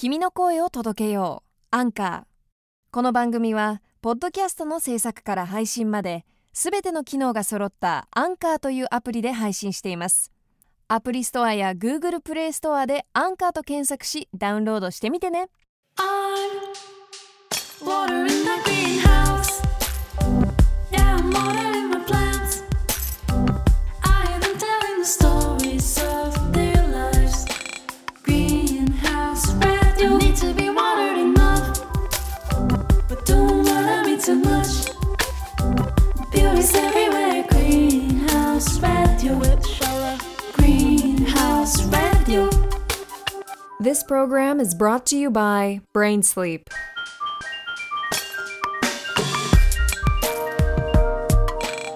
君の声を届けよう。アンカー。この番組はポッドキャストの制作から配信まですべての機能が揃ったアンカーというアプリで配信しています。アプリストアや Google プレイストアでアンカーと検索しダウンロードしてみてね。Greenhouse radio with Shara. Greenhouse radio. This program is brought to you by Brain Sleep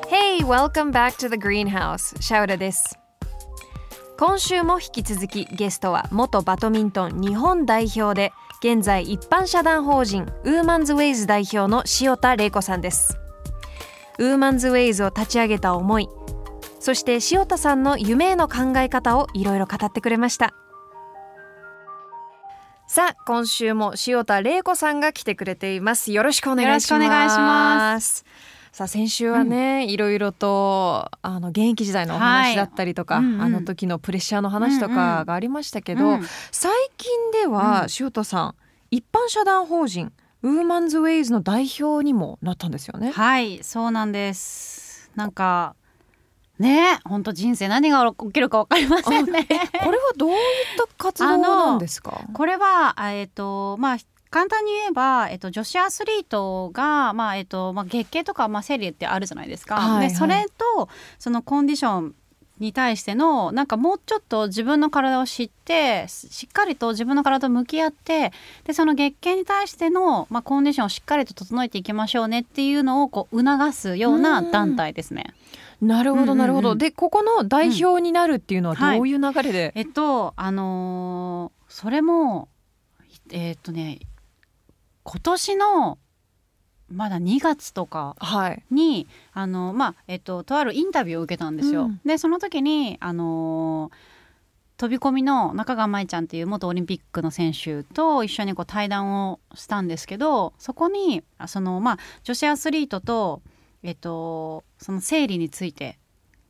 Hey, welcome back to the greenhouse. シャウラです。今週も引き続きゲストは元バドミントン日本代表で現在一般社団法人ウーマンズウェイズ代表の塩田玲子さんです。ウーマンズウェイズを立ち上げた思い、そして塩田さんの夢への考え方をいろいろ語ってくれました。さあ今週も塩田玲子さんが来てくれています。よろしくお願いします。よろしくお願いします。さあ先週はね、いろいろとあの現役時代のお話だったりとか、はいうんうんあの時のプレッシャーの話とかがありましたけど、うん最近では、塩田さん一般社団法人ウーマンズウェイズの代表にもなったんですよね。はいそうなんですなんかね本当人生何が起きるか分かりませんね これはどういった活動なんですか？これはあえっ、とまあ簡単に言えば、えっと、女子アスリートが、まあえっとまあ、月経とか、まあ、生理ってあるじゃないですか。はいはいでそれとそのコンディションに対してのなんかもうちょっと自分の体を知ってしっかりと自分の体と向き合ってでその月経に対しての、まあ、コンディションをしっかりと整えていきましょうねっていうのをこう促すような団体ですね。なるほどなるほど。うんうんうんでここの代表になるっていうのははいどういう流れで？えっとあのーそれもえっとね今年のまだ2月とかはい。にあのまあえっととあるインタビューを受けたんですよ。うんでその時にあのー飛び込みの中川舞ちゃんっていう元オリンピックの選手と一緒にこう対談をしたんですけどそこにあそのまあ女子アスリートとえっとその生理について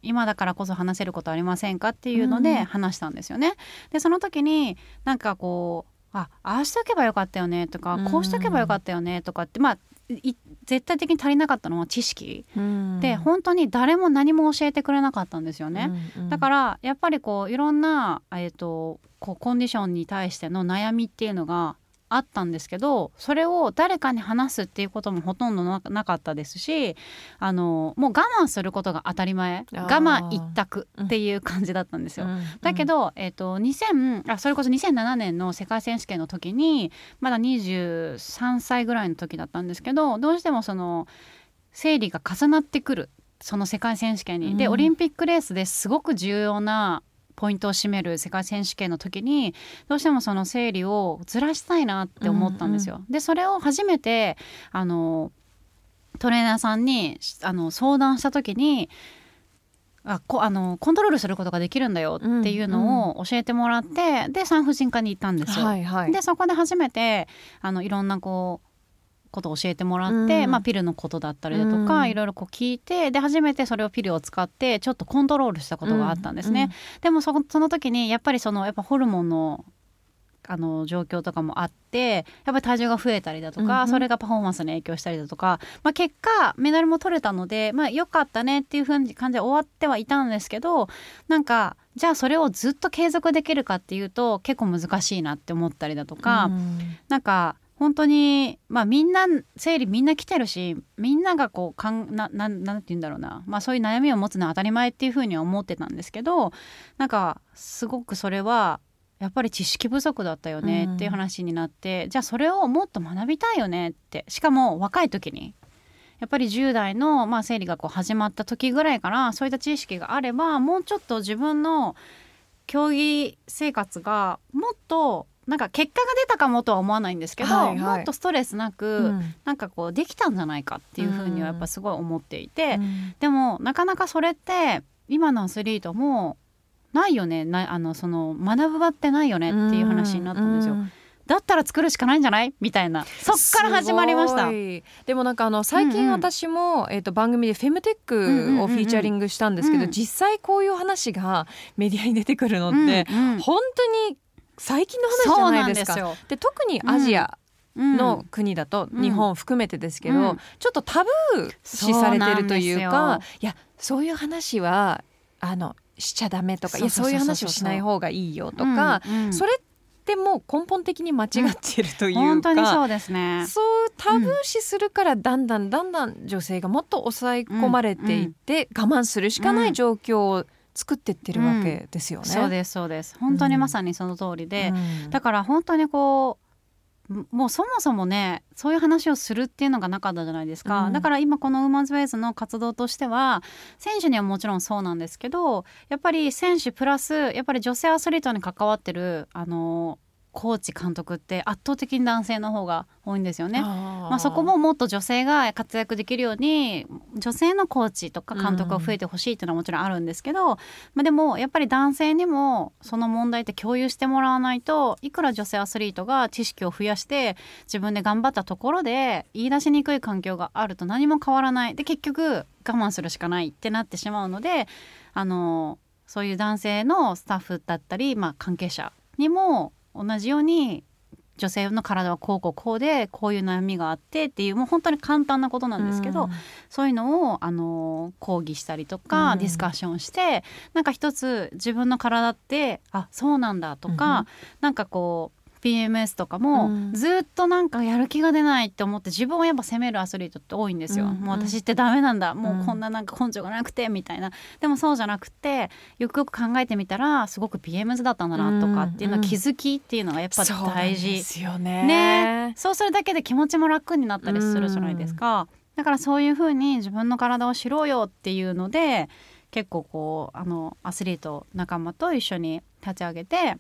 今だからこそ話せることありませんかっていうのでうん話したんですよね。でその時になんかこうあああしておけばよかったよねとかうん。こうしておけばよかったよねとかってまあい絶対的に足りなかったのは知識。で本当に誰も何も教えてくれなかったんですよね。だからやっぱりこういろんな、えー、とこうコンディションに対しての悩みっていうのがあったんですけどそれを誰かに話すっていうこともほとんどななかったですしあのもう我慢することが当たり前我慢一択っていう感じだったんですよ。だけど、えー、と2000あそれこそ2007年の世界選手権の時にまだ23歳ぐらいの時だったんですけどどうしてもその生理が重なってくるその世界選手権に。でうんオリンピックレースですごく重要なポイントを占める世界選手権の時にどうしてもその生理をずらしたいなって思ったんですよ。でそれを初めてあのトレーナーさんにあの相談した時にあこあのコントロールすることができるんだよっていうのを教えてもらって、で産婦人科に行ったんですよ。はいはい。でそこで初めてあのいろんなこうことを教えてもらって、うん。まあ、ピルのことだったりだとか、うん。いろいろこう聞いてで初めてそれをピルを使ってちょっとコントロールしたことがあったんですね。でもそその時にやっぱりそのやっぱホルモンのあの状況とかもあってやっぱり体重が増えたりだとか、うんうん。それがパフォーマンスに影響したりだとか、まあ、結果メダルも取れたので、まあ、よかったねっていう風に感じで終わってはいたんですけどなんかじゃあそれをずっと継続できるかっていうと結構難しいなって思ったりだとか、うん。なんか本当にまあみんな生理みんな来てるしみんながこうかんななんなんて言うんだろうな、まあ、そういう悩みを持つのは当たり前っていうふうには思ってたんですけどなんかすごくそれはやっぱり知識不足だったよねっていう話になって、じゃあそれをもっと学びたいよねって。しかも若い時に。やっぱり10代の、まあ、生理がこう始まった時ぐらいからそういった知識があればもうちょっと自分の競技生活がもっとなんか結果が出たかもとは思わないんですけど、はいはい。もっとストレスなく、うん。なんかこうできたんじゃないかっていうふうにはやっぱすごい思っていて、うん。でもなかなかそれって今のアスリートもないよね。なあのその学ぶ場ってないよねっていう話になったんですよ。うん。だったら作るしかないんじゃないみたいな。そっから始まりました。でもなんかあの最近うんうん。私も、えー、と番組でフェムテックをフィーチャリングしたんですけど、うんうんうんうん。実際こういう話がメディアに出てくるのって、うんうん。本当に最近の話じゃなですか。ないんですよ。で特にアジアうん。の国だと、うん。日本含めてですけど、うん。ちょっとタブー視されてるというかいやそういう話はあのしちゃダメとかいやそそういう話をしない方がいいよとか、うんうん。それってもう根本的に間違ってるというか、本当にそうですね。そうタブー視するからだんだんだんだん女性がもっと抑え込まれていって、我慢するしかない状況を作ってってるわけですよね。そうですそうです。本当にまさにその通りで、うん。だから本当にこうもうそもそもねそういう話をするっていうのがなかったじゃないですか、うん。だから今このウーマンズウェイズの活動としては選手にはもちろんそうなんですけどやっぱり選手プラスやっぱり女性アスリートに関わってるあのコーチ監督って圧倒的に男性の方が多いんですよね。まあ、そこももっと女性が活躍できるように女性のコーチとか監督が増えてほしいっていうのはもちろんあるんですけど、まあ、でもやっぱり男性にもその問題って共有してもらわないといくら女性アスリートが知識を増やして自分で頑張ったところで言い出しにくい環境があると何も変わらない。で結局我慢するしかない。ってなってしまうのであのそういう男性のスタッフだったり、まあ、関係者にも同じように女性の体はこうこうこうでこういう悩みがあってっていうもう本当に簡単なことなんですけど、うん。そういうのをあの講義したりとか、うん。ディスカッションしてなんか一つ自分の体ってあそうなんだとか、うん。なんかこう PMS とかも、うん。ずっとなんかやる気が出ないって思って自分をやっぱ責めるアスリートって多いんですよ。うんもう私ってダメなんだ。もうん。うこんななんか根性がなくてみたいな。でもそうじゃなくてよくよく考えてみたらすごく PMS だったんだなとかっていうのはうん。気づきっていうのがやっぱ大事。ですよね。ね。そうするだけで気持ちも楽になったりするじゃないですか、だからそういうふうに自分の体を知ろうよっていうので結構こうあのアスリート仲間と一緒に立ち上げて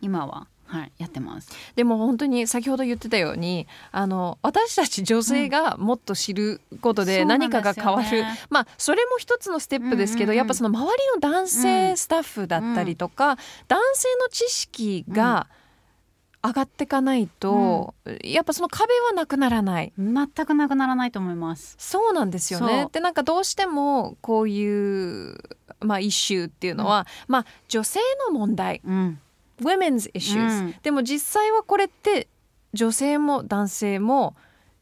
今は、はい、やってます。でも本当に先ほど言ってたようにあの私たち女性がもっと知ることで何かが変わる、ですよねまあそれも一つのステップですけど、うんうんうん。やっぱその周りの男性スタッフだったりとか、男性の知識が上がっていかないと、やっぱその壁はなくならない。全くなくならないと思います。そうなんですよ。ね。でなんかどうしてもこういう、まあ、イシューっていうのは、まあ、女性の問題。うん、women's issues、うん。でも実際はこれって女性も男性も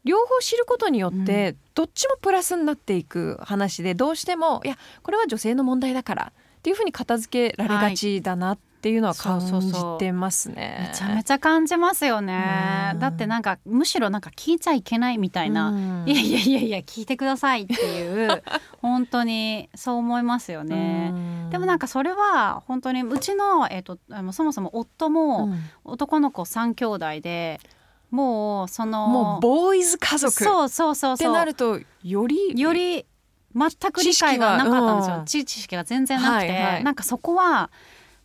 両方知ることによってどっちもプラスになっていく話でどうしてもいやこれは女性の問題だからっていうふうに片付けられがちだなっていうのは感じてますね。めちゃめちゃ感じますよね。うん。だってなんかむしろなんか聞いちゃいけないみたいな、うん。いやいやいやいや聞いてくださいっていう 本当にそう思いますよね。うん。でもなんかそれは本当にうちの、えー、とそもそも夫もうん。男の子3兄弟でもうそのもうボーイズ家族っそうそうそうてそう。なるとよりより全く理解がなかったんですよ。知知識が全然なくて、はいはい。なんかそこは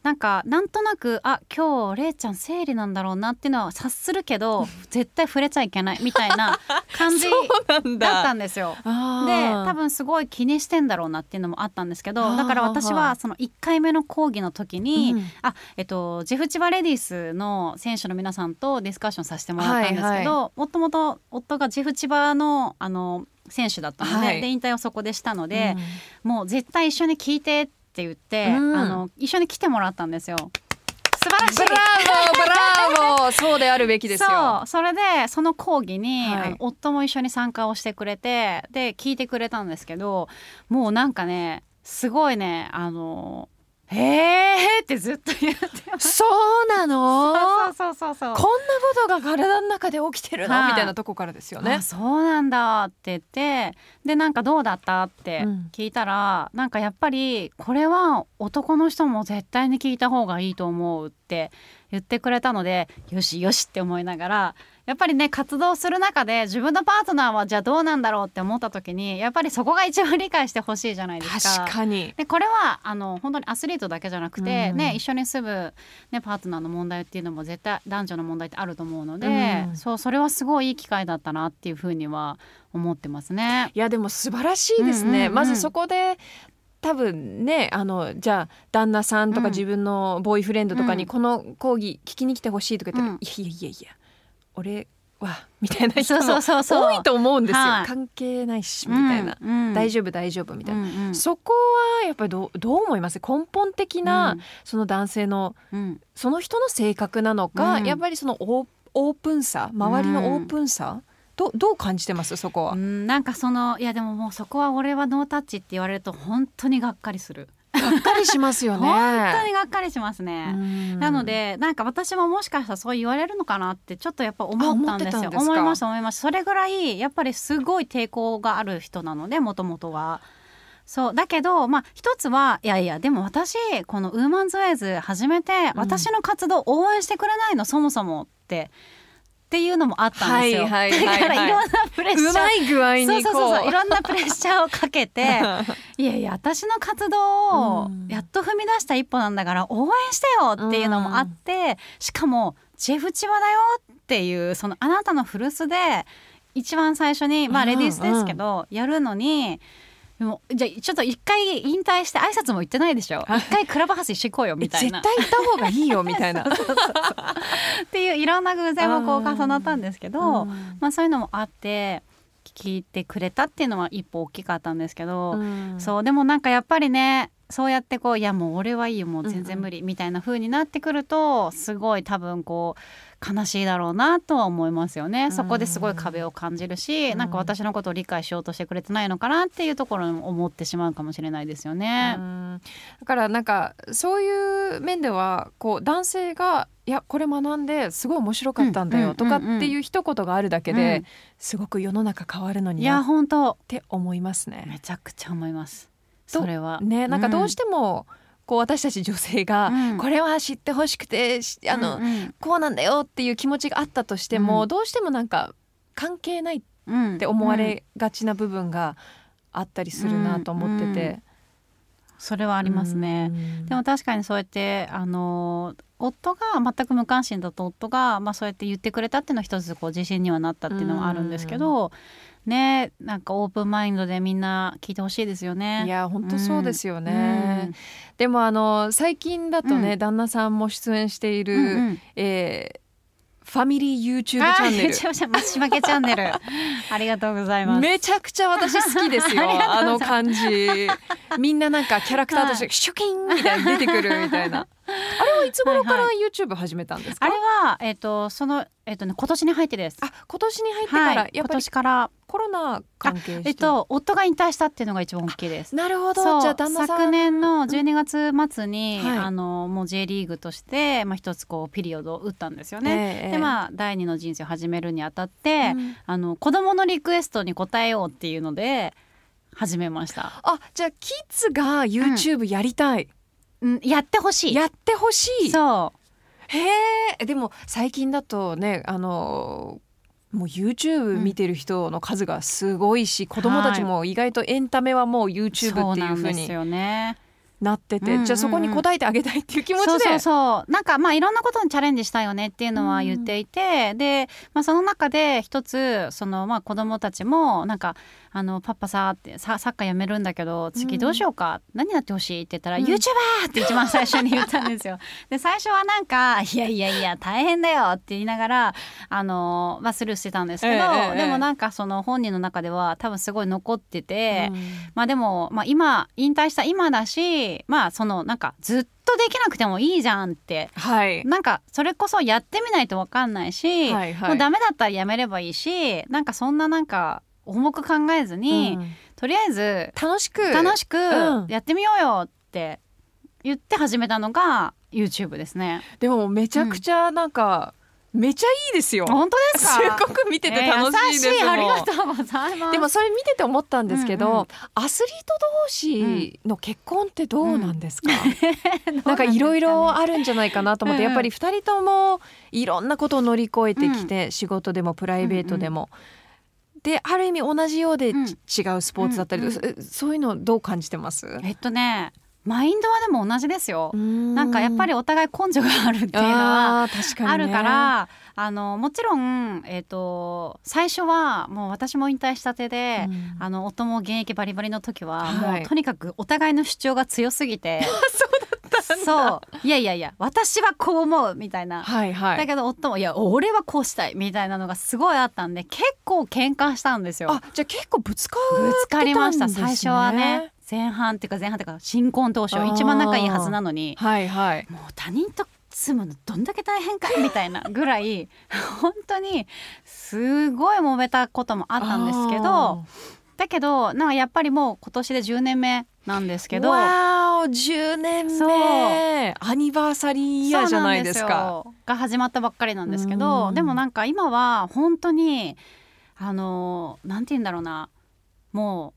なんかなんとなくあ今日れいちゃん生理なんだろうなっていうのは察するけど 絶対触れちゃいけないみたいな感じ だ。だったんですよ。で多分すごい気にしてんだろうなっていうのもあったんですけあどーだから私はその1回目の講義の時に、うん。あえっと、ジェフ千葉レディースの選手の皆さんとディスカッションさせてもらったんですけど、もともと夫がジェフ千葉のあの選手だったので,、はい。で引退をそこでしたので、もう絶対一緒に聞いてって言って、うん。あの一緒に来てもらったんですよ。素晴らしい。ブラボーブラボー。そうであるべきですよ。そう。それでその講義に、はい。夫も一緒に参加をしてくれてで聞いてくれたんですけどもうなんかねすごいねあの「へえ」ってずっと言って。そうなの？そうそうそうそうこんなことが体の中で起きてるの、はい。みたいなとこからですよね。あ。そうなんだって言ってでなんかどうだったってうん。聞いたら、なんかやっぱりこれは男の人も絶対に聞いた方がいいと思うって言ってくれたのでよしよしって思いながらやっぱりね活動する中で自分のパートナーはじゃあどうなんだろうって思った時にやっぱりそこが一番理解してほしいじゃないですか。確かに。でこれはあの本当にアスリートだけじゃなくて、うんね、一緒に住む、ね、パートナーの問題っていうのも絶対男女の問題ってあると思うので、うんそうそれはすごいいい機会だったなっていうふうには思ってますね。いやでも素晴らしいですね。うんうんうんまずそこで多分ねあのじゃあ旦那さんとうん。か自分のボーイフレンドとかにうん。この講義聞きに来てほしいとか言ったら、うん。いやいやいやいや俺はみたいな人も多いと思うんですよ、はい。関係ないしみたいな、うん大丈夫大丈夫みたいな、うんうん。そこはやっぱりどうどう思います？根本的な、その男性のうん。その人の性格なのか、うん。やっぱりそのオープンさ周りのオープンさ、どどう感じてます？そこは、うんなんかそのいやでももうそこは俺はノータッチって言われると本当にがっかりする。がっかりしますよね。本当にがっかりしますね、うん。なのでなんか私ももしかしたらそう言われるのかなってちょっとやっぱ思ったんですよ。あ思ってたんですか？思いました思いましたそれぐらいやっぱりすごい抵抗がある人なのでもともとは。そうだけどまあ一つはいやいやでも私このウーマンズウェイズ始めてうん。私の活動応援してくれないの、そもそもってっていうのもあったんですよ、はいはいはいはい。だからいろんなプレッシャー。うまい具合にこう。そうそうそういろんなプレッシャーをかけて いやいや私の活動をうんやっと踏み出した一歩なんだから応援してよっていうのもあって、しかもジェフ千葉だよっていうそのあなたの古巣で一番最初にまあうん。レディースですけど、やるのに。でもじゃあちょっと一回引退して挨拶も行ってないでしょ？一回クラブハウス一緒に行こうよみたいな。絶対行った方がいいよみたいな。っていういろんな偶然もこう重なったんですけど、うん。まあ、そういうのもあって聞いてくれたっていうのは一歩大きかったんですけど、うん。そうでもなんかやっぱりねそうやってこういやもう俺はいいよもう全然無理みたいな風になってくるとすごい多分こう悲しいだろうなとは思いますよね、そこですごい壁を感じるし、うん。なんか私のことを理解しようとしてくれてないのかなっていうところに思ってしまうかもしれないですよね。うん。だからなんかそういう面ではこう男性が「いやこれ学んですごい面白かったんだよ」うん。とかっていう一言があるだけうんで、すごく世の中変わるのいやになっ本当。て思いますね。めちゃくちゃ思います。とそれは。ねなんかどうしても、こう私たち女性が、うん。これは知ってほしくてしあの、うんうん。こうなんだよっていう気持ちがあったとしても、うん。どうしてもなんか関係ないっうんて思われがちな部分があったりするなと思ってて。それはありますね。でも確かにそうやってあの夫が全く無関心だと夫が、まあ、そうやって言ってくれたっていうのは一つこう自信にはなったっていうのはあるんですけど、ねなんかオープンマインドでみんな聞いてほしいですよね。いや本当そうですようね、ん。でもあの最近だとね、うん。旦那さんも出演している、うんうん。えーファミリー YouTube チあャンネル。ありがとうございます。めちゃくちゃ私好きですよ。あの感じ。みんななんかキャラクターとしてはシュキンみたいに出てくるみたいないつ頃からは YouTube 始めたんですか、あれはえっ、とそのえっ、とね今年に入ってです。あ今年に入ってから、はい、今やっぱり年から。コロナ関係して？えっと夫が引退したっていうのが一番大きいです。なるほど。じゃあ旦那昨年の12月末に、はい。あのもう J リーグとして、まあ、一つこうピリオドを打ったんですよね。ええでまあ第二の人生を始めるにあたって、うん。あの子供のリクエストに応えようっていうので始めました。あじゃあキッズが YouTube やりたい、うん、やってほしい。やってほしい。そへえでも最近だとねあのもう YouTube 見てる人の数がすごいし、子供たちも意外とエンタメはもうう YouTube っていう風になんですよね。なってて、うんうんうん。じゃあそこに応えてあげたいっていう気持ちで。そうそうそう。なんかまあいろんなことにチャレンジしたいよねっていうのは言っていて、で、まあ、その中で一つそのまあ子供たちもなんか「あのパパさ」ってさ「サッカーやめるんだけど次どうしようか、何やってほしい?」って言ったら「うん YouTuber!」って一番最初に言ったんですよ。で最初はなんか「いやいやいや大変だよ」って言いながらあの、まあ、スルーしてたんですけど、ええええでもなんかその本人の中では多分すごい残ってて。うんまあでも、まあ、今引退した今だしまあそのなんかずっとできなくてもいいじゃんってはいなんかそれこそやってみないと分かんないし、はいはいもうダメだったらやめればいいしなんかそんななんか重く考えずに、うん。とりあえず楽しく。楽しくうん。やってみようよって言って始めたのが YouTube ですね。でもめちゃくちゃなんか、めちゃいいですよ。本当ですすかごく見てて楽しいですえーありがとうございます。でもそれ見てて思ったんですけど、うんうん。アスリート同士の結婚ってどうなんですか、どうなんなんかいろいろあるんじゃないかなと思って、うんうん。やっぱり2人ともいろんなことを乗り越えてきて、仕事でもプライベートでも。である意味同じようでうん。ち違うスポーツだったり、うんそそういうのどう感じてます、えっとねマインドはでも同じですよ。ななんかやっぱりお互い根性があるっていうのはあー確かに、ね、あるからあのもちろん、えー、と最初はもう私も引退したてで、うん。あの夫も現役バリバリの時は、はい。もうとにかくお互いの主張が強すぎて そうそう。いやいやいや私はこう思うみたいな。はいはい。だけど夫も「いや俺はこうしたい」みたいなのがすごいあったんで結構喧嘩したんですよ。あじゃあ結構ぶつかぶつかりました。最初はね。前半っていうか前半っていうか新婚当初一番仲いいはずなのにはいはい。もう他人と住むのどんだけ大変かみたいなぐらい本当にすごい揉めたこともあったんですけどだけどなんかやっぱりもう今年で10年目なんですけど。わーお10年目。アニバーサリーイヤーじゃないですか。が始まったばっかりなんですけどうん。でもなんか今は本当にあのなんて言うんだろうな。もう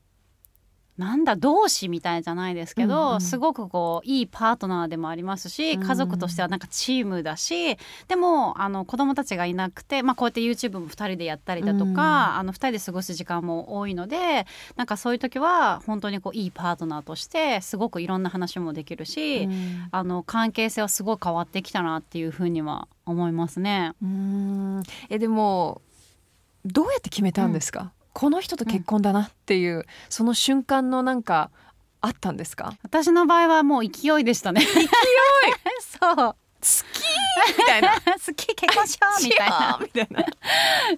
なんだ同志みたいじゃないですけど、うんうん。すごくこういいパートナーでもありますしうん。家族としてはなんかチームだしでもあの子供たちがいなくて、まあ、こうやって YouTube も2人でやったりだとか、うん。あの2人で過ごす時間も多いのでなんかそういう時は本当にこういいパートナーとしてすごくいろんな話もできるし、うん。あの関係性はすごい変わってきたなっていうふうには思いますね。うん。えでもどうやって決めたんですか、この人と結婚だなっていう、その瞬間のなんかあったんですか？私の場合はもう勢いでしたね。勢い？そう。好きみたいな。好き結婚しようみたいな。みたいな。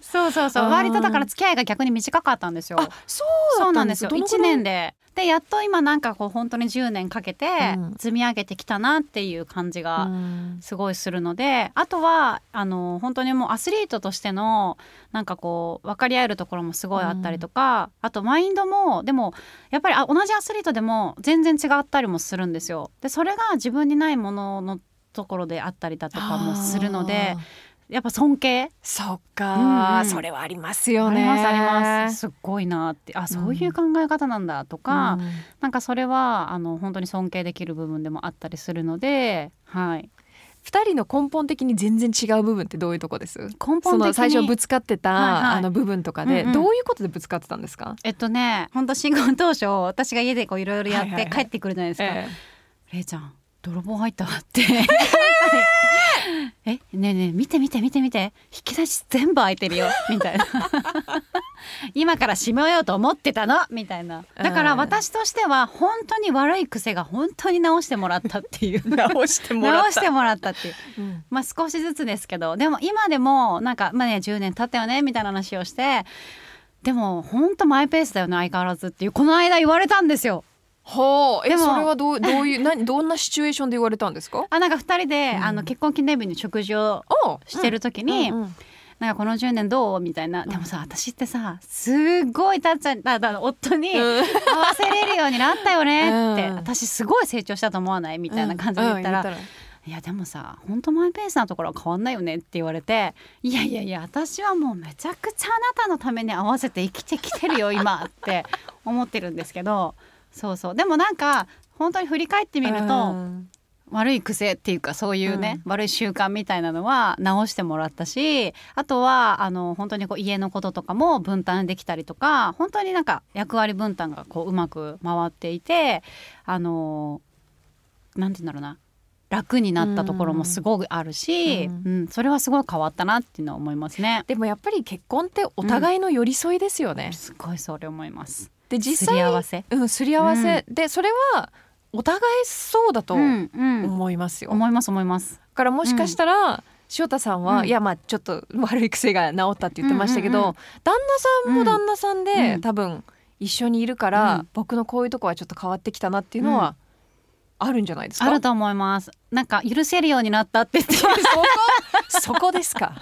そうそうそう。割とだから付き合いが逆に短かったんですよ。あそうだったんでそうなんですすよ。1どのぐらい？年で。でやっと今なんかこう本当に10年かけてうん。積み上げてきたなっていう感じがうん。すごいするのであとはあの本当にもうアスリートとしてのなんかこう分かり合えるところもすごいあったりとか、あとマインドもでもやっぱりあ同じアスリートでも全然違ったりもするんですよ。でそれが自分にないもののところであったりだとかもするのでやっぱ尊敬？そっか、うんうん。それはありますよね。ありますあります。ごいなって。あそういう考え方なんだとか、うん。なんかそれはあの本当に尊敬できる部分でもあったりするので、はい、二人の根本的に全然違う部分ってどういうとこです？根本的にその最初ぶつかってた、はいはい。あの部分とかで、うんうん。どういうことでぶつかってたんですか、えっとね本当新婚当初私が家でこういろいろやっはいはいはい。て帰ってくるじゃないですか。えれいちゃん泥棒入ったわって。えねえねえ見て見て見て見て。引き出し全部開いてるよ。みたいな。今から閉めようと思ってたの？みたいな。だからうん。私としては本当に悪い癖が本当に直してもらったっていう。え 直してもらった。直してもらったっていう。うん。まあ少しずつですけど。でも今でもなんかまあね10年経ったよね？みたいな話をして。でも本当マイペースだよね相変わらずっていう。この間言われたんですよ。ほうえでもそれはどう どういう何どんなシチュエーションで言われたんですか？あなんか2人で、うんあの結婚記念日に食事をおしてる時に、うんうんなんかこの10年どう？みたいな、でもさ私ってさすっごいたっちゃんだだ夫に合うん。わせれるようになったよねって、うん。私すごい成長したと思わない？みたいな感じで言ったら、うんうんいやでもさ本当マイペースなところは変わんないよねって言われていやいやいや私はもうめちゃくちゃあなたのために合わせて生きてきてるよ今って思ってるんですけどそうそう。でもなんか本当に振り返ってみると、うん。悪い癖っていうかそういうね、悪い習慣みたいなのは直してもらったしあとはあの本当にこう家のこととかも分担できたりとか本当になんか役割分担がこううまく回っていてあのなんて言うんだろうな。楽になったところもすごくあるし、ううん。んそれはすごい変わったなっていうのは思いますね。でもやっぱり結婚ってお互いの寄り添いですよね、すごいそれ思います。で実すり合際わせ？うんすり合わせ、でそれはお互いそうだとうんうん、思いますよ、だ思います思います。からもしかしたら、塩田さんは、うん。いやまあちょっと悪い癖が治ったって言ってましたけど、うんうんうん。旦那さんも旦那さんで、うん。多分一緒にいるから、うん。僕のこういうとこはちょっと変わってきたなっていうのはあるんじゃないですか、あると思います。なんか許せるようになったって言ってそこ？そこですか？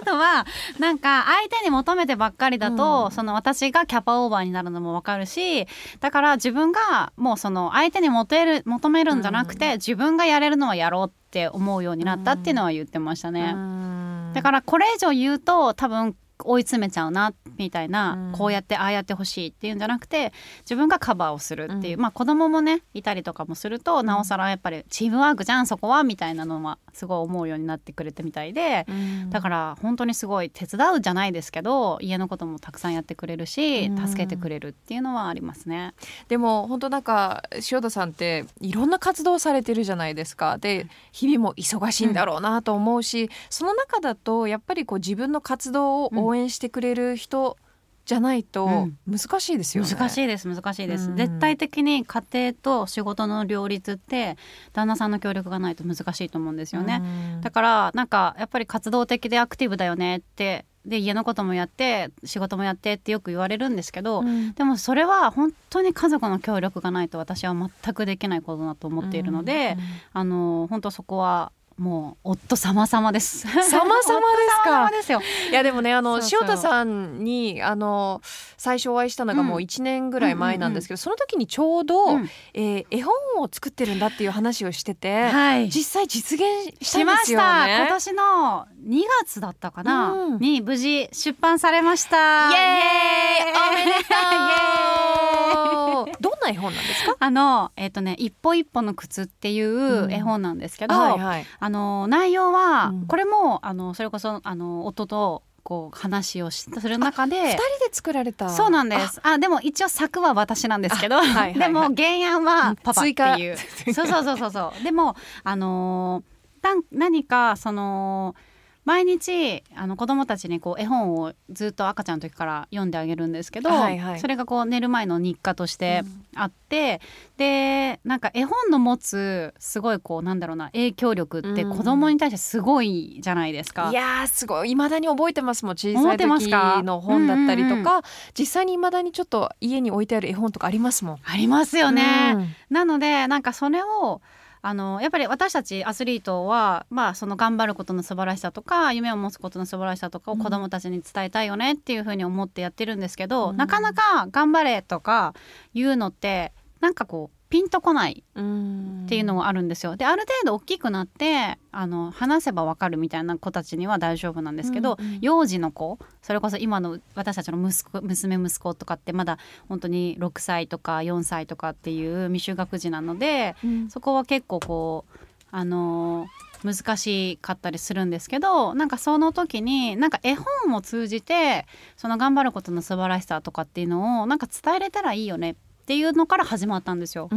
あとはなんか相手に求めてばっかりだと、うんその私がキャパオーバーになるのもわかるしだから自分がもうその相手に求める求めるんじゃなくて、自分がやれるのはやろうって思うようになったっていうのは言ってましたね。だからこれ以上言うと多分追い詰めちゃうなみたいな、うん。こうやってああやってほしいっていうんじゃなくて自分がカバーをするっていう、うん。まあ子供もねいたりとかもするとなおさらやっぱりチームワークじゃんそこはみたいなのはすごい思うようになってくれてみたいで。だから本当にすごい手伝うじゃないですけど家のこともたくさんやってくれるしうん。助けてくれるっていうのはありますね。でも本当なんか塩田さんっていろんな活動されてるじゃないですか。で日々も忙しいんだろうなと思うし、その中だとやっぱりこう自分の活動を応援してくれる人じゃないとうん。難しいですよね。難しいです難しいです、うん。絶対的に家庭と仕事の両立って旦那さんの協力がないと難しいと思うんですよね、うん。だからなんかやっぱり活動的でアクティブだよねってで家のこともやって仕事もやってってよく言われるんですけど、うん。でもそれは本当に家族の協力がないと私は全くできないことだと思っているので、あの本当そこはもう夫様々です。様々ですか？夫様ですよ。いやでもねあの塩田さんにあの最初お会いしたのがもううん1年ぐらい前なんですけど、その時にちょうど、うんえー絵本を作ってるんだっていう話をしてて、はい。実際実現ししたまんですよした。今ね。年の2月だったかな、うんに無事出版されました。イエーイおめでとう どんな絵本なんですか？あのえっ、とね一歩一歩の靴っていう絵本なんですけど、はいはい。あの内容は、うん。これもあのそれこそあの夫とこう話をしする中で二人で作られた。そうなんです。あ。でも一応作は私なんですけど、あはいはいはい。でも原案はパパっていう。そうそうそうそうそう。でもあのーなん何かその毎日あの子供たちにこう絵本をずっと赤ちゃんの時から読んであげるんですけど、はいはいそれがこう寝る前の日課としてあって、でなんか絵本の持つすごいこうなんだろうな影響力ってうん子供に対してすごいじゃないですか。いやーすごい未だに覚えてますもん小さい時の本だったりとか、うんうん実際に未だにちょっと家に置いてある絵本とかありますもん。ありますよね。うんなのでなんかそれをあのやっぱり私たちアスリートは、まあ、その頑張ることの素晴らしさとか夢を持つことの素晴らしさとかを子どもたちに伝えたいよねっていうふうに思ってやってるんですけど、うん。なかなか頑張れとか言うのってなんかこうピンとこないうん。っていうのもあるんですよ。である程度大きくなってあの話せばわかるみたいな子たちには大丈夫なんですけど、うんうん。幼児の子それこそ今の私たちの息子娘息子とかってまだ本当に6歳とか4歳とかっていう未就学児なのでうん。そこは結構こうあのー難しかったりするんですけどなんかその時になんか絵本を通じてその頑張ることの素晴らしさとかっていうのをなんか伝えれたらいいよねっていうのから始まったんですよ。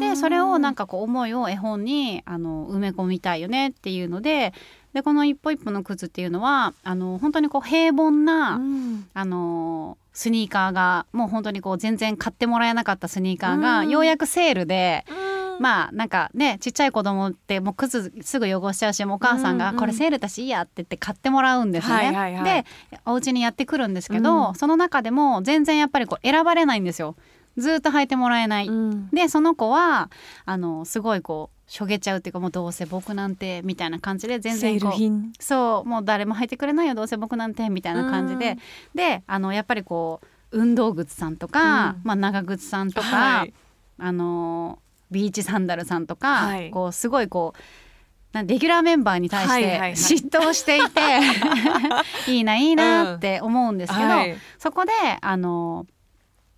でそれをなんかこう思いを絵本にあの埋め込みたいよねっていうのででこの「一歩一歩の靴」っていうのはあの本当にこう平凡な、うんあのスニーカーがもう本当にこう全然買ってもらえなかったスニーカーが、うんようやくセールで。うんまあなんかねちっちゃい子供ってもう靴すぐ汚しちゃうしもうお母さんがこれセールだしいいやって言って買ってもらうんですね。はいはいはいでお家にやってくるんですけど、うんその中でも全然やっぱりこう選ばれないんですよ。ずーっと履いてもらえない。うん。でその子はあのすごいこうしょげちゃうっていうかもうどうせ僕なんてみたいな感じで全然こうそうもう誰も履いてくれないよどうせ僕なんてみたいな感じで、であのやっぱりこう運動靴さんとか、うん。まあ、長靴さんとか、はい。あのビーチサンダルさんとか、はい。こうすごいこうなんレギュラーメンバーに対してはいはいはい。嫉妬をしていて、いいないいなって思うんですけど、はい。そこであの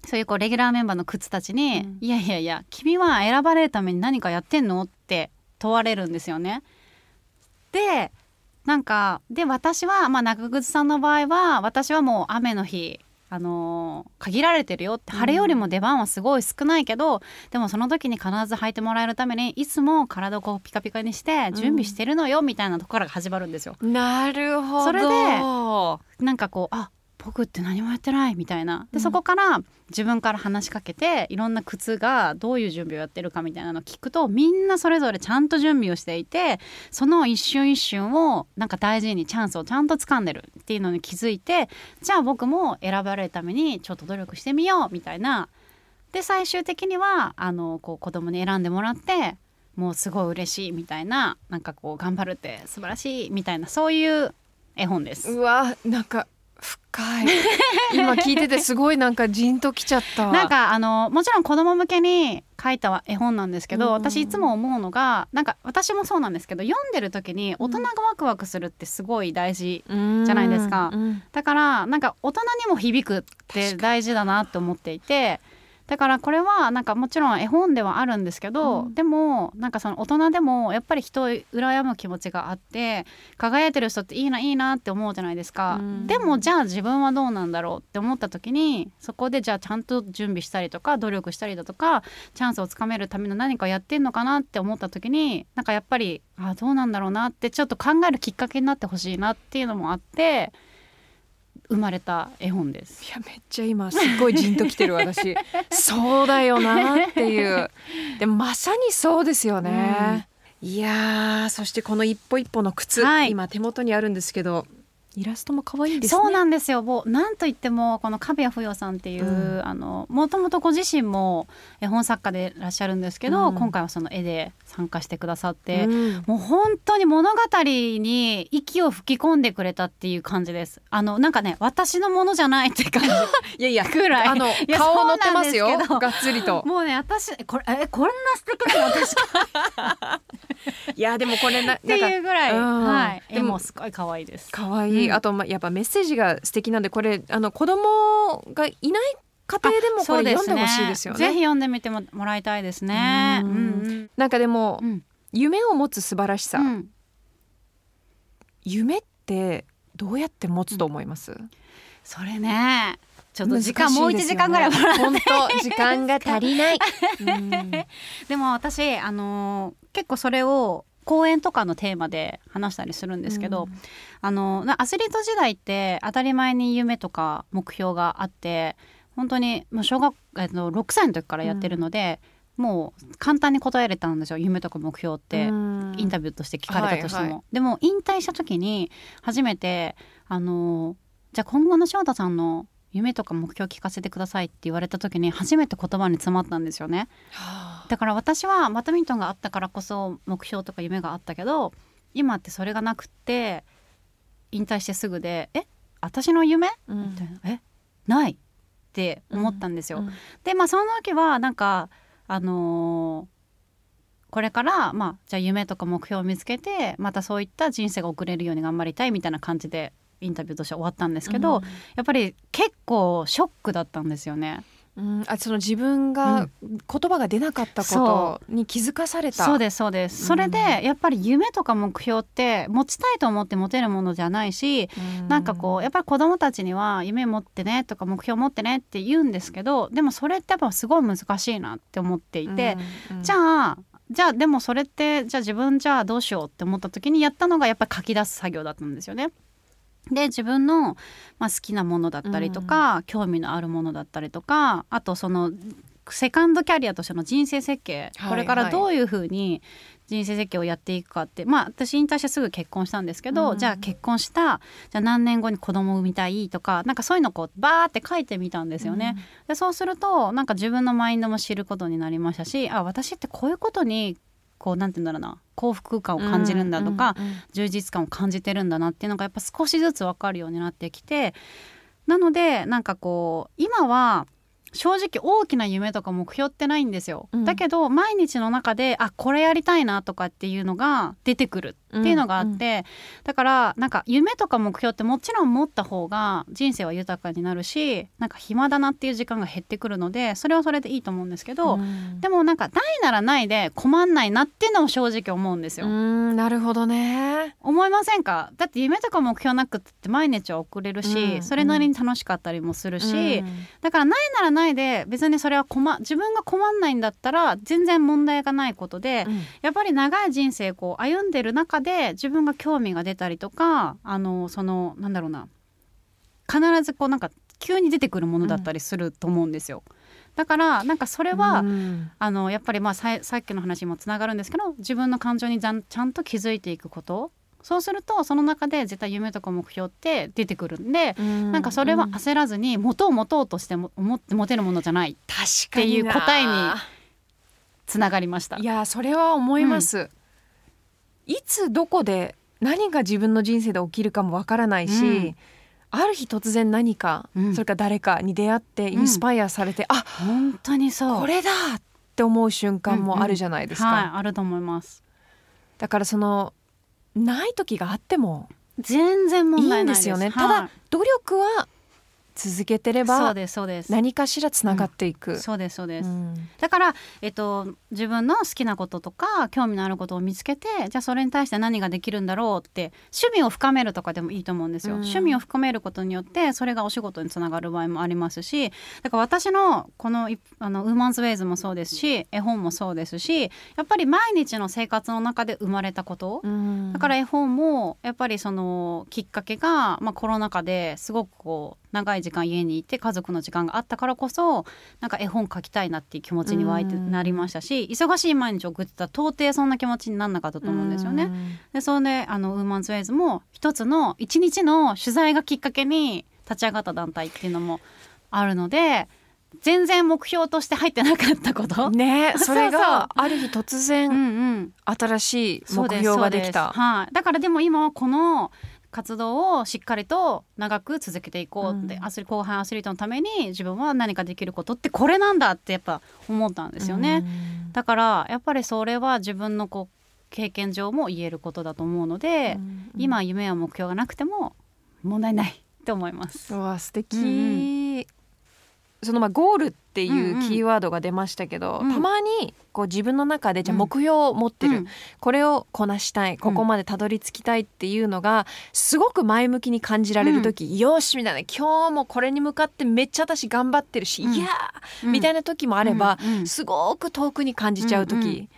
そういうこうレギュラーメンバーの靴たちに「うんいやいやいや君は選ばれるために何かやってんの?」って問われるんですよね。でなんかで私は、まあ、中靴さんの場合は私はもう雨の日あのー限られてるよって晴れよりも出番はすごい少ないけど、でもその時に必ず履いてもらえるためにいつも体をこうピカピカにして準備してるのよみたいなところから始まるんですよ。なるほどそれでなんかこうあ僕って何もやってないみたいな。で、うん。そこから自分から話しかけていろんな靴がどういう準備をやってるかみたいなのを聞くとみんなそれぞれちゃんと準備をしていてその一瞬一瞬をなんか大事にチャンスをちゃんと掴んでるっていうのに気づいてじゃあ僕も選ばれるためにちょっと努力してみようみたいな。で最終的にはあのこう子供に選んでもらってもうすごい嬉しいみたいななんかこう頑張るって素晴らしいみたいなそういう絵本です。うわなんか深深い。今聞いててすごいなんかジンときちゃった。なんかあのもちろん子供向けに書いた絵本なんですけど、うん私いつも思うのがなんか私もそうなんですけど読んでる時に大人がワクワクするってすごい大事、じゃないですか。うん。だからなんか大人にも響くって大事だなって思っていてだからこれはなんかもちろん絵本ではあるんですけど、うん。でもなんかその大人でもやっぱり人を羨む気持ちがあって輝いてる人っていいないいなって思うじゃないですか、うん。でもじゃあ自分はどうなんだろうって思った時にそこでじゃあちゃんと準備したりとか努力したりだとかチャンスをつかめるための何かやってんのかなって思った時になんかやっぱりあどうなんだろうなってちょっと考えるきっかけになってほしいなっていうのもあって生まれた絵本です。いやめっちゃ今すっごいジンときてる私。そうだよなっていう。でもまさにそうですよね、いやーそしてこの一歩一歩の靴、はい。今手元にあるんですけどイラストも可愛いですね。そうなんですよ。もうなんといってもこの神谷芙代さんっていう、うん。あのもともとご自身も絵本作家でいらっしゃるんですけど、うん。今回はその絵で参加してくださって、うん。もう本当に物語に息を吹き込んでくれたっていう感じです。あのなんかね私のものじゃないって感じ。いやいやくらい。あの顔乗ってますよ。がっつりと。もうね私これえこんな素敵なの？私。か いやでもこれなっていうぐらい、うん。はい。でもすごい可愛いです。可愛い、うん。あとまやっぱメッセージが素敵なんでこれあの子供がいない家庭でもこれ読んでほしいですよね。ぜひ読んでみてももらいたいですね。ううんんうん。なんかでも、うん。夢を持つ素晴らしさ、うん。夢ってどうやって持つと思います、それねちょっと時間もう1時間ぐらいもら本当時間が足りない、うん。でも私あのー結構それを講演とかのテーマで話したりするんですけど、うん。あのなアスリート時代って当たり前に夢とか目標があって本当にもう小学えっと6歳の時からやってるので、もう簡単に答えれたんですよ夢とか目標って。うん。インタビューとして聞かれたとしても、はいはでも引退した時に初めてあのじゃあ今後の翔太さんの夢とか目標聞かせてくださいって言われた時に初めて言葉に詰まったんですよねはあだから私はバドミントンがあったからこそ目標とか夢があったけど今ってそれがなくって引退してすぐで「え私の夢?」うんみたいな「えない?」って思ったんですよ。うんでまあその時はなんかあのーこれからまあじゃあ夢とか目標を見つけてまたそういった人生が送れるように頑張りたいみたいな感じでインタビューとして終わったんですけど、やっぱり結構ショックだったんですよね。うん。あその自分が言葉が出なかったことに気づかされた、そうですそうです、うんそれでやっぱり夢とか目標って持ちたいと思って持てるものじゃないし、うん。なんかこうやっぱり子供たちには夢持ってねとか目標持ってねって言うんですけどでもそれってやっぱすごい難しいなって思っていて、うん。じゃあじゃあでもそれってじゃあ自分じゃあどうしようって思った時にやったのがやっぱり書き出す作業だったんですよね。で自分の、まあ、好きなものだったりとか、興味のあるものだったりとかあとそのセカンドキャリアとしての人生設計、はいこれからどういうふうに人生設計をやっていくかってまあ私引退してすぐ結婚したんですけど、うんじゃあ結婚したじゃあ何年後に子供を産みたいとかなんかそういうのをこうバーって書いてみたんですよね。でそうするとなんか自分のマインドも知ることになりましたしあ私ってこういうことにこうなんて言うんだろうな幸福感を感じるんだとか、うんうん充実感を感じてるんだなっていうのがやっぱ少しずつ分かるようになってきてなのでなんかこう今は正直大きな夢とか目標ってないんですよ、うん。だけど毎日の中であこれやりたいなとかっていうのが出てくるっていうのがあって、だからなんか夢とか目標ってもちろん持った方が人生は豊かになるしなんか暇だなっていう時間が減ってくるのでそれはそれでいいと思うんですけど、うん。でもなんかないならないで困んないなっていうのも正直思うんですよ。うんなるほどね。思いませんか？だって夢とか目標なくって毎日は送れるし、うんそれなりに楽しかったりもするし、うん。だからないならないで別にそれは困自分が困んないんだったら全然問題がないことで、うん。やっぱり長い人生こう歩んでる中で自分が興味が出たりとかあのそのなんだろうな。必ずこうなんか急に出てくるものだったりすると思うんですよ。だからなんかそれは、うん。あのやっぱりまあささっきの話にもつながるんですけど自分の感情にちゃんちゃんと気づいていくこと。そうするとその中で絶対夢とか目標って出てくるんで、なんかそれはうん。焦らずに持とう持とうとしても思って持てるものじゃないっていう答えにつながりました。い。やそれは思います、いつどこで何が自分の人生で起きるかもわからないし、うん。ある日突然何か、うん。それから誰かに出会ってインスパイアされて、あ本当にそう。これだって思う瞬間もあるじゃないですか、はいあると思います。だからそのない時があっても全然問題ないですよね。はい。ただ努力は続けてればですそうです。何かしらつながっていく、そうですそうです、うん。だから、えっと、自分の好きなこととか興味のあることを見つけてじゃあそれに対して何ができるんだろうって趣味を深めるとかでもいいと思うんですよ。うん。趣味を深めることによってそれがお仕事につながる場合もありますしだから私のこのいあのウーマンズウェイズもそうですし絵本もそうですしやっぱり毎日の生活の中で生まれたこと、うん。だから絵本もやっぱりそのきっかけが、まあ、コロナ禍ですごくこう長い時間家にいて家族の時間があったからこそなんか絵本描きたいなっていう気持ちに湧いてうんなりましたし忙しい毎日を送ってたら到底そんな気持ちにならなかったと思うんですよね。でそれであのウーマンズウェイズも一つの一日の取材がきっかけに立ち上がった団体っていうのもあるので全然目標として入ってなかったこと。うんねそれがある日突うん然うん、新しい目標ができた。はい、だからでも今はこの活動をしっかりと長く続けていこうって、うん。アスリ後半アスリートのために自分は何かできることってこれなんだってやっぱ思ったんですよね、うん。だからやっぱりそれは自分のこう経験上も言えることだと思うので、うん今夢や目標がなくても問題ないって思います。うわ素敵、うんそのまあゴールっていうんううん。キーワードが出ましたけど、うん。たまにこう自分の中でじゃ目標を持ってる、うん。これをこなしたい。ここまでたどり着きたいっていうのがすごく前向きに感じられる時、よしみたいな。今日もこれに向かってめっちゃ私頑張ってるし、うん。いやーみたいな時もあれば、うんうん。すごく遠くに感じちゃう時、うんうん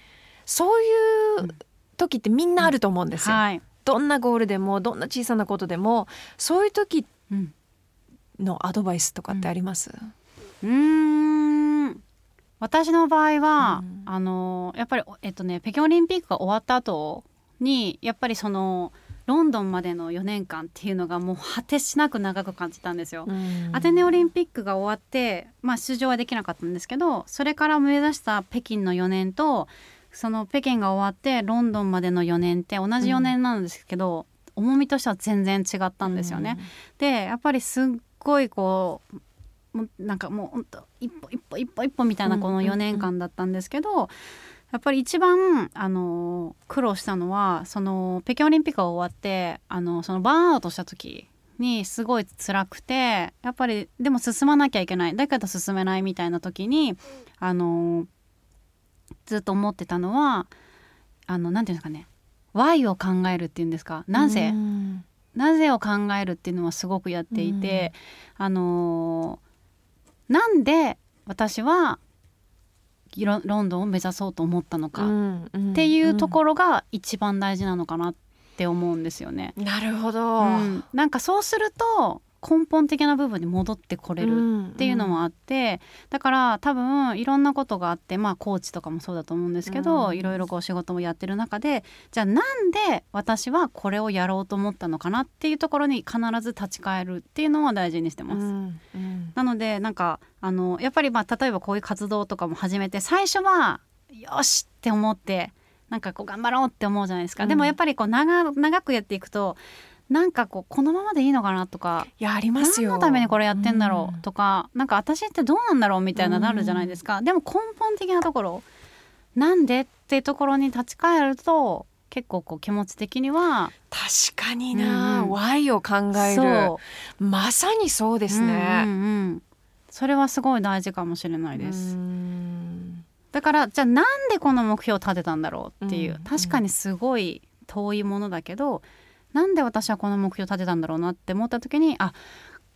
そういう時ってみんなあると思うんですよ。はい、どんなゴールでもどんな小さなことでもそういう時うん。のアドバイスとかってあります、うーん。私の場合は、うん。あのやっぱりえっとね北京オリンピックが終わった後にやっぱりそのロンドンまでの4年間っていうのがもう果てしなく長く感じたんですよ。うん。アテネオリンピックが終わって、まあ、出場はできなかったんですけどそれから目指した北京の4年とその北京が終わってロンドンまでの4年って同じ4年なんですけど、重みとしては全然違ったんですよね。でやっぱりすっごいこうもうなんかもうほんと一歩一歩一歩一歩みたいなこの4年間だったんですけど、やっぱり一番あの苦労したのはその北京オリンピックが終わってあのそのバーンアウトした時にすごい辛くてやっぱりでも進まなきゃいけない。だけど進めないみたいな時にあのずっと思ってたのはあのなんていうんですかね。Y を考えるっていうんですか。なぜ、うん。なぜを考えるっていうのはすごくやっていて、あのーなんで私はロロンドンを目指そうと思ったのかっていうところが一番大事なのかなって思うんですよね。なるほど、うんなんかそうすると根本的な部分に戻ってこれるっていうのもあって、だから多分いろんなことがあってまあコーチとかもそうだと思うんですけど、うん。いろいろこう仕事もやってる中でじゃあなんで私はこれをやろうと思ったのかなっていうところに必ず立ち返るっていうのは大事にしてます。うん。うん。なのでなんかあのやっぱりまあ例えばこういう活動とかも始めて最初はよしって思ってなんかこう頑張ろうって思うじゃないですか、うん。でもやっぱりこう長長くやっていくとなんかこうこのままでいいのかなとかいやありますよ。何のためにこれやってんだろううとか、なんか私ってどうなんだろうみたいななるじゃないですか、でも根本的なところなんでっていうところに立ち返ると結構こう気持ち的には確かにな、うんうん。Y を考える。まさにそうですね、うんうんうん。それはすごい大事かもしれないです。うん。だからじゃあなんでこの目標を立てたんだろうっていう、うん。確かにすごい遠いものだけどなんで私はこの目標を立てたんだろうなって思った時にあ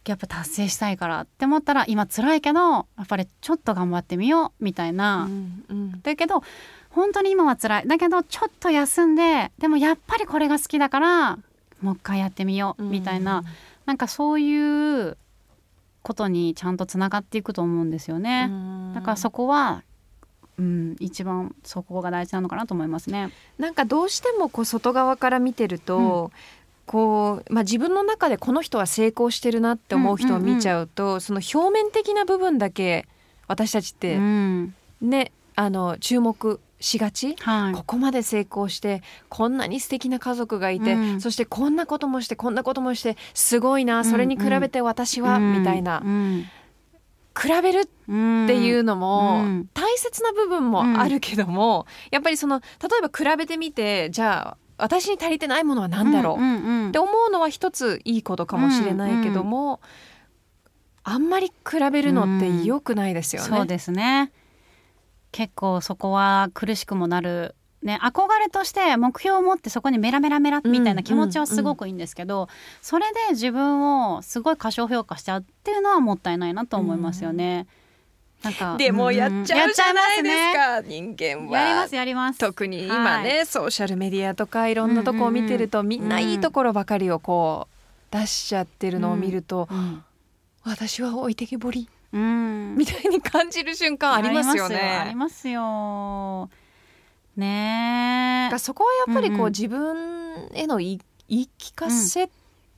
やっぱ達成したいからって思ったら今辛いけどやっぱりちょっと頑張ってみようみたいな、うんうん。だけど本当に今は辛い。だけどちょっと休んででもやっぱりこれが好きだからもう一回やってみようみたいな、なんかそういうことにちゃんとつながっていくと思うんですよね。だからそこは、うん、一番そこが大事なのかなと思いますね。なんかどうしてもこう外側から見てると、こうまあ、自分の中でこの人は成功してるなって思う人を見ちゃうと、その表面的な部分だけ私たちってうん、ね、あの注目しがち、はい。ここまで成功してこんなに素敵な家族がいて、うん。そしてこんなこともしてこんなこともしてすごいなそれに比べて私は、うんみたいな。うん比べるうん。っていうのも、うん。大切な部分もあるけども、やっぱりその例えば比べてみてじゃあ私に足りてないものは何だろう、って思うのは一ついいことかもしれないけども、あんまり比べるのって良くないですよね。そうですね。結構そこは苦しくもなるね憧れとして目標を持ってそこにメラメラメラみたいな気持ちはすごくいいんですけど、それで自分をすごい過小評価しちゃうっていうのはもったいないなと思いますよね。なんかでもやっちゃうじゃないですやっちゃいか、人間は。やりますやります。特に今ね、ソーシャルメディアとかいろんなとこを見てると、みんないいところばかりをこう出しちゃってるのを見ると、うん私は置いてけぼりうん。みたいに感じる瞬間ありますよね。ありますよね。だそこはやっぱりこう、うんうん。自分への言い言い聞かせ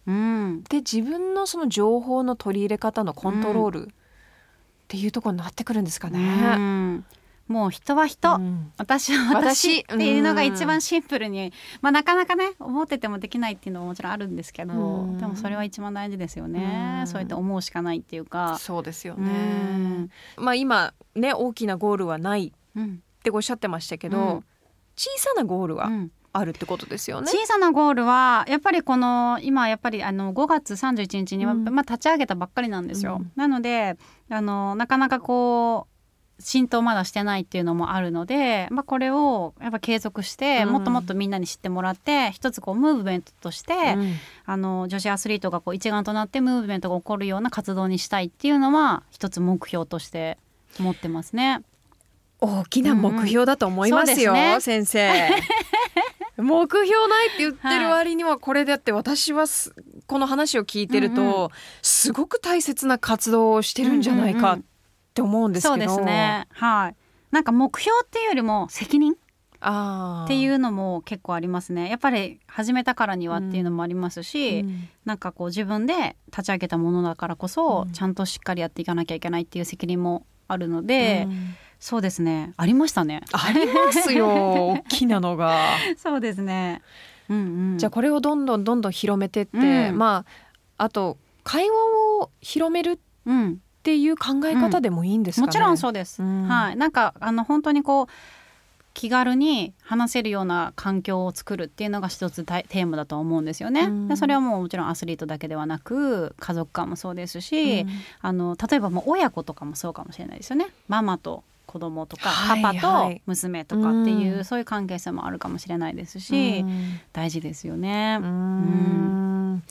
うん。て自分のその情報の取り入れ方のコントロールっていうところになってくるんですかうね。ん。もう人は人、うん。私は私私っていうのが一番シンプルに、まあ、なかなかね思っててもできないっていうのももちろんあるんですけど、うん。でもそれは一番大事ですよね、うん。そうやって思うしかないっていうか。そうですようねん。まあ今ね大きなゴールはないうんっておっしゃってましたけど、うん小さなゴールはうんあるってことですよね。小さなゴールはやっぱりこの今やっぱりあの5月31日には、うんまあ、立ち上げたばっかりなんですよ。うんなのであのなかなかこう浸透まだしてないっていうのもあるので、まあ、これをやっぱ継続して、うんもっともっとみんなに知ってもらって一つこうムーブメントとして、うんあの女子アスリートがこう一丸となってムーブメントが起こるような活動にしたいっていうのは一つ目標として持ってますね。大きな目標だと思いますよ、うんうん。そう先生。目標ないって言ってる割にはこれだって私はすこの話を聞いてると、うんうすごく大切な活動をしてるんじゃないかって思うんですけど、そうですね。はい。なんか目標っていうよりも責任っていうのも結構ありますね。やっぱり始めたからにはっていうのもありますし、うん。なんかこう自分で立ち上げたものだからこそ、うん。ちゃんとしっかりやっていかなきゃいけないっていう責任もあるので、うんそうですね。ありましたね。ありますよ 大きなのが。そうですね。うんうん。じゃあこれをどんどんどんどん広めてって、うんまああと会話を広めるっうん。ていう考え方でもいいんですかね。もちろんそうです。うんはい。なんかあの本当にこう気軽に話せるような環境を作るっていうのが一つテーマだと思うんですよね。うんでそれはもうもちろんアスリートだけではなく家族間もそうですし、うんあの例えばもう親子とかもそうかもしれないですよね。ママと子供とか、はいパパとはい。娘とかっていう、うん。そういう関係性もあるかもしれないですし、うん。大事ですよね。うーん。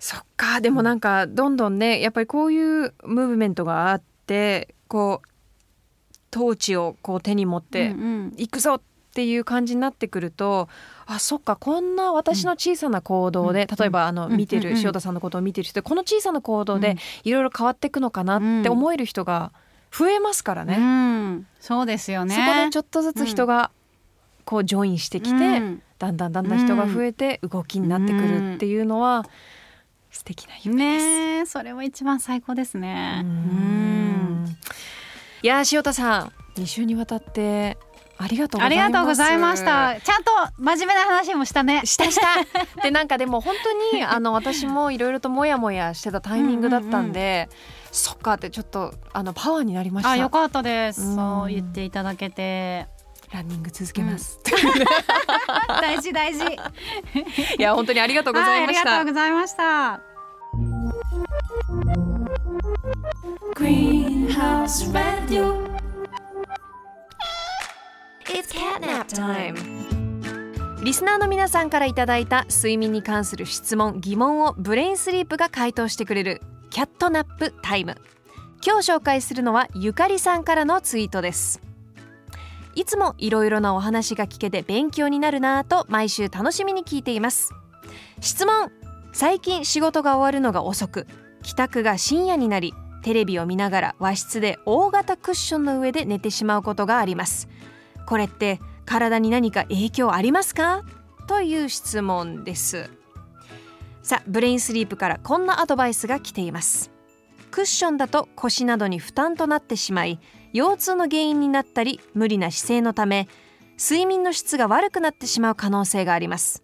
そっか。でもなんかどんどんねやっぱりこういうムーブメントがあってこう統治をこう手に持ってうんうん。いくぞっていう感じになってくるとあそっか。こんな私の小さな行動で、うん。例えばあのうん。見てる、うん塩田さんのことを見てる人この小さな行動でうん。いろいろ変わっていくのかなって思える人が増えますからね。うん、そうですよね。そこでちょっとずつ人がこうジョインしてきて、うんだんだんだんだん人が増えて動きになってくるっていうのは素敵な夢です。ねえそれは一番最高ですね。ううんんいやー塩田さん2週にわたってありがとうございます。がとうございました。ちゃんと真面目な話もしたね。したした。でなんかでも本当にあの私もいろいろとモヤモヤしてたタイミングだったんで、そっかってちょっとあのパワーになりました。あ、よかったです。うんそう言っていただけて。ランニング続けます。大事大事。いや本当にありがとうございました。はいありがとうございました。Greenhouse Radio. It's catnap time. リスナーの皆さんからいただいた睡眠に関する質問疑問をブレインスリープが回答してくれるキャットナップタイム。今日紹介するのはゆかりさんからのツイートです。いつもいろいろなお話が聞けて勉強になるなぁと毎週楽しみに聞いています。質問。最近仕事が終わるのが遅く。帰宅が深夜になりテレビを見ながら和室で大型クッションの上で寝てしまうことがあります。これって体に何か影響ありますか？という質問です。さあブレインスリープからこんなアドバイスが来ています。クッションだと腰などに負担となってしまい腰痛の原因になったり無理な姿勢のため睡眠の質が悪くなってしまう可能性があります。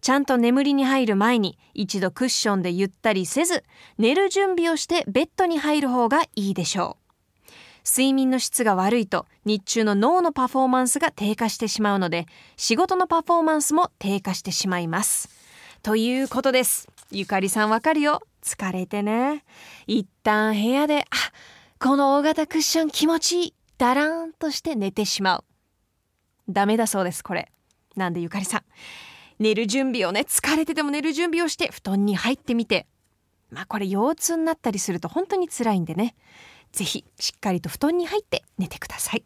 ちゃんと眠りに入る前に一度クッションでゆったりせず寝る準備をしてベッドに入る方がいいでしょう。睡眠の質が悪いと日中の脳のパフォーマンスが低下してしまうので仕事のパフォーマンスも低下してしまいます。ということです。ゆかりさんわかるよ。疲れてね。一旦部屋であこの大型クッション気持ちいい。だらーんとして寝てしまう。ダメだそうですこれ。なんでゆかりさん。寝る準備をね疲れてても寝る準備をして布団に入ってみて。まあこれ腰痛になったりすると本当に辛いんでね。ぜひしっかりと布団に入って寝てください。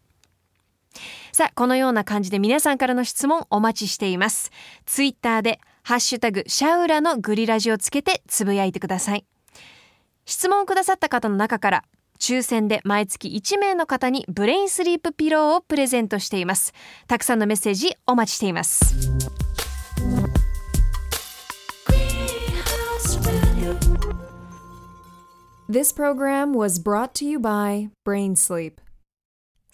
さあこのような感じで皆さんからの質問お待ちしています。ツイッターでハッシュタグシャウラのグリラジをつけてつぶやいてください。質問をくださった方の中から抽選で毎月1名の方にブレインスリープピローをプレゼントしています。たくさんのメッセージお待ちしています。This program was brought to you by Brain Sleep.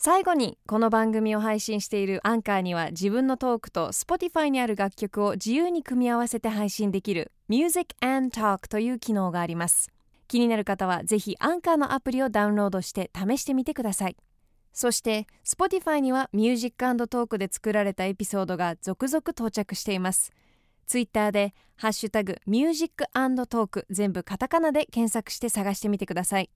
最後にこの番組を配信しているアンカーには自分のトークと Spotify にある楽曲を自由に組み合わせて配信できる Music and Talk という機能があります。気になる方はぜひアンカーのアプリをダウンロードして試してみてください。そして Spotify には Music and Talk で作られたエピソードが続々到着しています。ツイッターでハッシュタグミュージックトーク全部カタカナで検索して探してみてください。